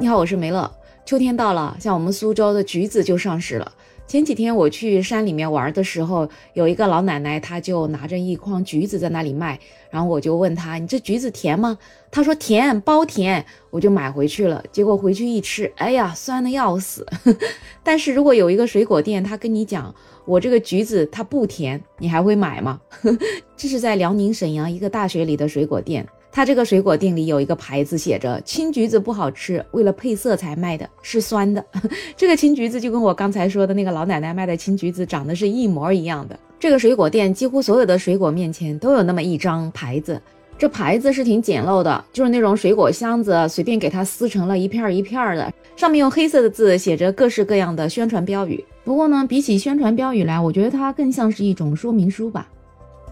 你好，我是梅乐。秋天到了，像我们苏州的橘子就上市了。前几天我去山里面玩的时候，有一个老奶奶，她就拿着一筐橘子在那里卖。然后我就问她：“你这橘子甜吗？”她说：“甜，包甜。”我就买回去了。结果回去一吃，哎呀，酸的要死。但是如果有一个水果店，他跟你讲我这个橘子它不甜，你还会买吗？这是在辽宁沈阳一个大学里的水果店。他这个水果店里有一个牌子，写着“青橘子不好吃，为了配色才卖的，是酸的”。这个青橘子就跟我刚才说的那个老奶奶卖的青橘子长得是一模一样的。这个水果店几乎所有的水果面前都有那么一张牌子，这牌子是挺简陋的，就是那种水果箱子随便给它撕成了一片一片的，上面用黑色的字写着各式各样的宣传标语。不过呢，比起宣传标语来，我觉得它更像是一种说明书吧。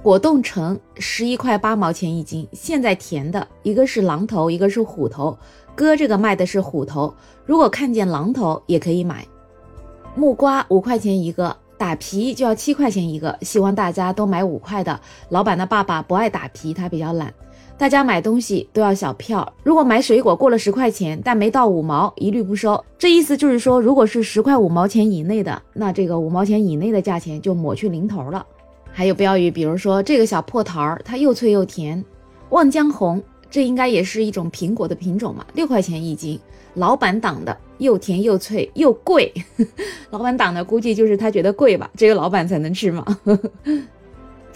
果冻橙十一块八毛钱一斤，现在甜的一个是狼头，一个是虎头。哥这个卖的是虎头，如果看见狼头也可以买。木瓜五块钱一个，打皮就要七块钱一个，希望大家都买五块的。老板的爸爸不爱打皮，他比较懒。大家买东西都要小票，如果买水果过了十块钱，但没到五毛，一律不收。这意思就是说，如果是十块五毛钱以内的，那这个五毛钱以内的价钱就抹去零头了。还有标语，比如说这个小破桃儿，它又脆又甜。望江红，这应该也是一种苹果的品种嘛，六块钱一斤。老板党的，又甜又脆又贵。老板党的估计就是他觉得贵吧，只有老板才能吃嘛。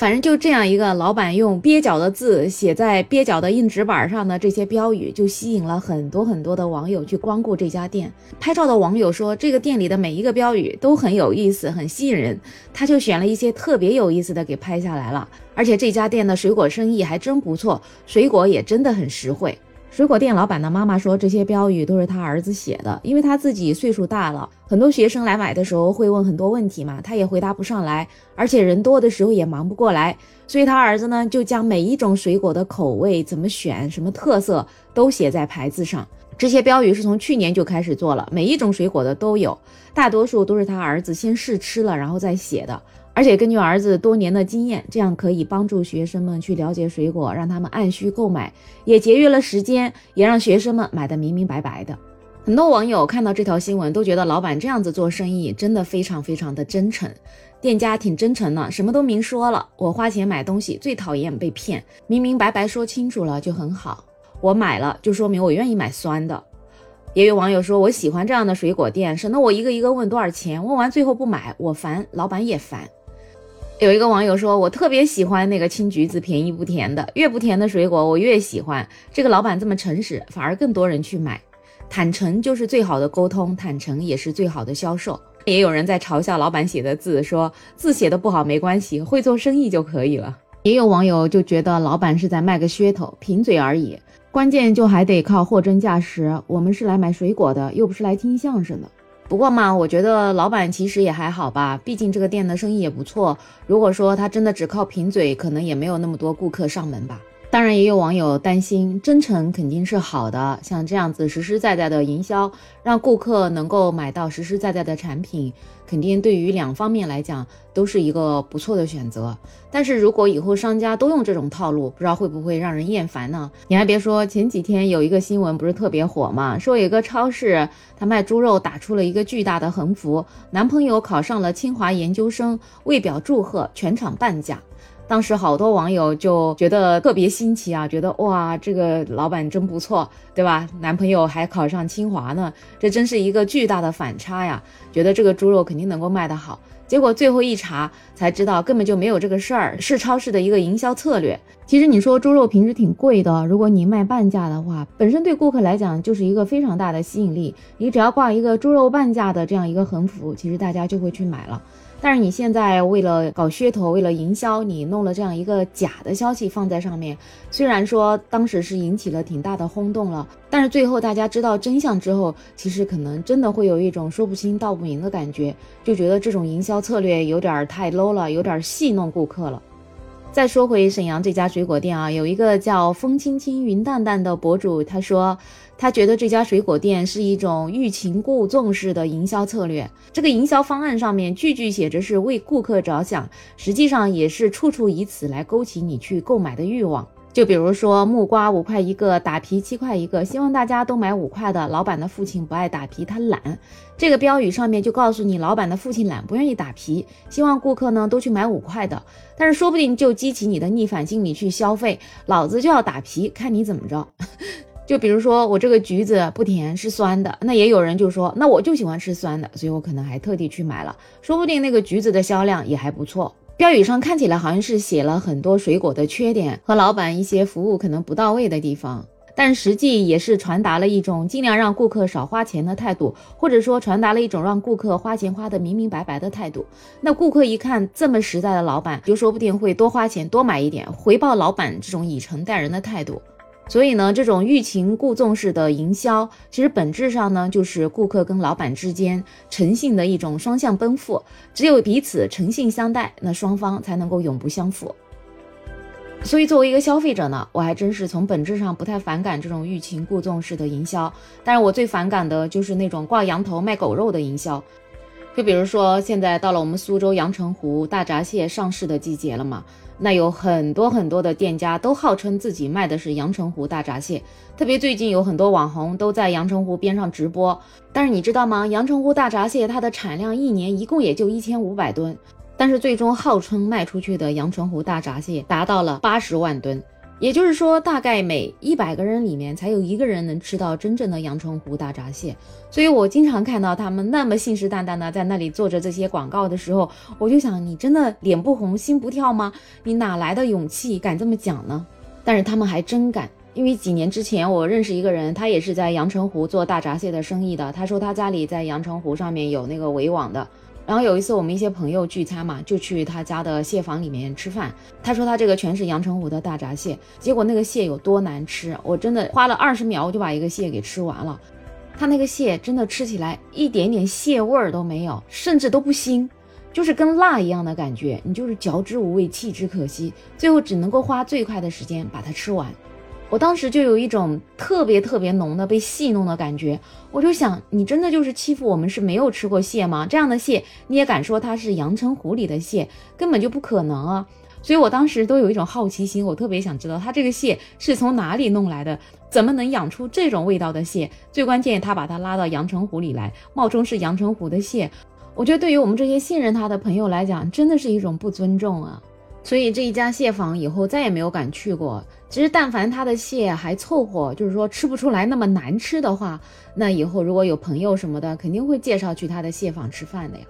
反正就这样一个老板用蹩脚的字写在蹩脚的硬纸板上的这些标语，就吸引了很多很多的网友去光顾这家店。拍照的网友说，这个店里的每一个标语都很有意思，很吸引人。他就选了一些特别有意思的给拍下来了。而且这家店的水果生意还真不错，水果也真的很实惠。水果店老板的妈妈说，这些标语都是他儿子写的，因为他自己岁数大了，很多学生来买的时候会问很多问题嘛，他也回答不上来，而且人多的时候也忙不过来，所以他儿子呢就将每一种水果的口味怎么选、什么特色都写在牌子上。这些标语是从去年就开始做了，每一种水果的都有，大多数都是他儿子先试吃了然后再写的。而且根据儿子多年的经验，这样可以帮助学生们去了解水果，让他们按需购买，也节约了时间，也让学生们买的明明白白的。很多网友看到这条新闻，都觉得老板这样子做生意真的非常非常的真诚，店家挺真诚的，什么都明说了。我花钱买东西最讨厌被骗，明明白白说清楚了就很好。我买了就说明我愿意买酸的。也有网友说，我喜欢这样的水果店，省得我一个一个问多少钱，问完最后不买，我烦，老板也烦。有一个网友说，我特别喜欢那个青橘子，便宜不甜的，越不甜的水果我越喜欢。这个老板这么诚实，反而更多人去买。坦诚就是最好的沟通，坦诚也是最好的销售。也有人在嘲笑老板写的字，说字写的不好没关系，会做生意就可以了。也有网友就觉得老板是在卖个噱头，贫嘴而已。关键就还得靠货真价实。我们是来买水果的，又不是来听相声的。不过嘛，我觉得老板其实也还好吧，毕竟这个店的生意也不错。如果说他真的只靠贫嘴，可能也没有那么多顾客上门吧。当然，也有网友担心，真诚肯定是好的，像这样子实实在在的营销，让顾客能够买到实实在在的产品。肯定对于两方面来讲都是一个不错的选择，但是如果以后商家都用这种套路，不知道会不会让人厌烦呢？你还别说，前几天有一个新闻不是特别火嘛，说有个超市他卖猪肉打出了一个巨大的横幅，男朋友考上了清华研究生，为表祝贺，全场半价。当时好多网友就觉得特别新奇啊，觉得哇，这个老板真不错，对吧？男朋友还考上清华呢，这真是一个巨大的反差呀！觉得这个猪肉肯定能够卖得好，结果最后一查才知道根本就没有这个事儿，是超市的一个营销策略。其实你说猪肉平时挺贵的，如果你卖半价的话，本身对顾客来讲就是一个非常大的吸引力。你只要挂一个猪肉半价的这样一个横幅，其实大家就会去买了。但是你现在为了搞噱头，为了营销，你弄了这样一个假的消息放在上面，虽然说当时是引起了挺大的轰动了，但是最后大家知道真相之后，其实可能真的会有一种说不清道不明的感觉，就觉得这种营销策略有点太 low 了，有点戏弄顾客了。再说回沈阳这家水果店啊，有一个叫风轻轻云淡淡的博主，他说他觉得这家水果店是一种欲擒故纵式的营销策略。这个营销方案上面句句写着是为顾客着想，实际上也是处处以此来勾起你去购买的欲望。就比如说木瓜五块一个，打皮七块一个，希望大家都买五块的。老板的父亲不爱打皮，他懒。这个标语上面就告诉你，老板的父亲懒，不愿意打皮，希望顾客呢都去买五块的。但是说不定就激起你的逆反心理去消费，老子就要打皮，看你怎么着。就比如说我这个橘子不甜，是酸的，那也有人就说，那我就喜欢吃酸的，所以我可能还特地去买了，说不定那个橘子的销量也还不错。标语上看起来好像是写了很多水果的缺点和老板一些服务可能不到位的地方，但实际也是传达了一种尽量让顾客少花钱的态度，或者说传达了一种让顾客花钱花的明明白白的态度。那顾客一看这么实在的老板，就说不定会多花钱多买一点，回报老板这种以诚待人的态度。所以呢，这种欲擒故纵式的营销，其实本质上呢，就是顾客跟老板之间诚信的一种双向奔赴。只有彼此诚信相待，那双方才能够永不相负。所以，作为一个消费者呢，我还真是从本质上不太反感这种欲擒故纵式的营销。但是我最反感的就是那种挂羊头卖狗肉的营销。就比如说，现在到了我们苏州阳澄湖大闸蟹上市的季节了嘛。那有很多很多的店家都号称自己卖的是阳澄湖大闸蟹，特别最近有很多网红都在阳澄湖边上直播。但是你知道吗？阳澄湖大闸蟹它的产量一年一共也就一千五百吨，但是最终号称卖出去的阳澄湖大闸蟹达到了八十万吨。也就是说，大概每一百个人里面才有一个人能吃到真正的阳澄湖大闸蟹。所以我经常看到他们那么信誓旦旦的在那里做着这些广告的时候，我就想，你真的脸不红心不跳吗？你哪来的勇气敢这么讲呢？但是他们还真敢，因为几年之前我认识一个人，他也是在阳澄湖做大闸蟹的生意的。他说他家里在阳澄湖上面有那个围网的。然后有一次我们一些朋友聚餐嘛，就去他家的蟹房里面吃饭。他说他这个全是阳澄湖的大闸蟹，结果那个蟹有多难吃，我真的花了二十秒我就把一个蟹给吃完了。他那个蟹真的吃起来一点点蟹味儿都没有，甚至都不腥，就是跟辣一样的感觉，你就是嚼之无味，弃之可惜，最后只能够花最快的时间把它吃完。我当时就有一种特别特别浓的被戏弄的感觉，我就想，你真的就是欺负我们是没有吃过蟹吗？这样的蟹你也敢说它是阳澄湖里的蟹，根本就不可能啊！所以我当时都有一种好奇心，我特别想知道它这个蟹是从哪里弄来的，怎么能养出这种味道的蟹？最关键，他把它拉到阳澄湖里来，冒充是阳澄湖的蟹，我觉得对于我们这些信任他的朋友来讲，真的是一种不尊重啊！所以这一家蟹坊以后再也没有敢去过。其实，但凡他的蟹还凑合，就是说吃不出来那么难吃的话，那以后如果有朋友什么的，肯定会介绍去他的蟹坊吃饭的呀。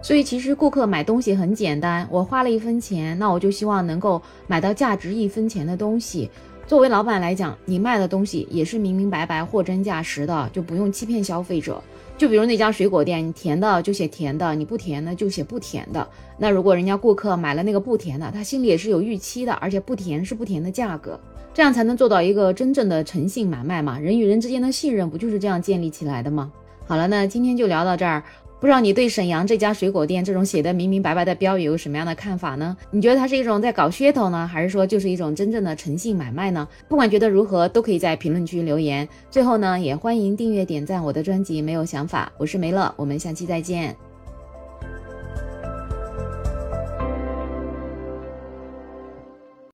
所以，其实顾客买东西很简单，我花了一分钱，那我就希望能够买到价值一分钱的东西。作为老板来讲，你卖的东西也是明明白白、货真价实的，就不用欺骗消费者。就比如那家水果店，你甜的就写甜的，你不甜的就写不甜的。那如果人家顾客买了那个不甜的，他心里也是有预期的，而且不甜是不甜的价格，这样才能做到一个真正的诚信买卖嘛。人与人之间的信任不就是这样建立起来的吗？好了，那今天就聊到这儿。不知道你对沈阳这家水果店这种写的明明白白的标语有什么样的看法呢？你觉得它是一种在搞噱头呢，还是说就是一种真正的诚信买卖呢？不管觉得如何，都可以在评论区留言。最后呢，也欢迎订阅点赞我的专辑。没有想法，我是梅乐，我们下期再见。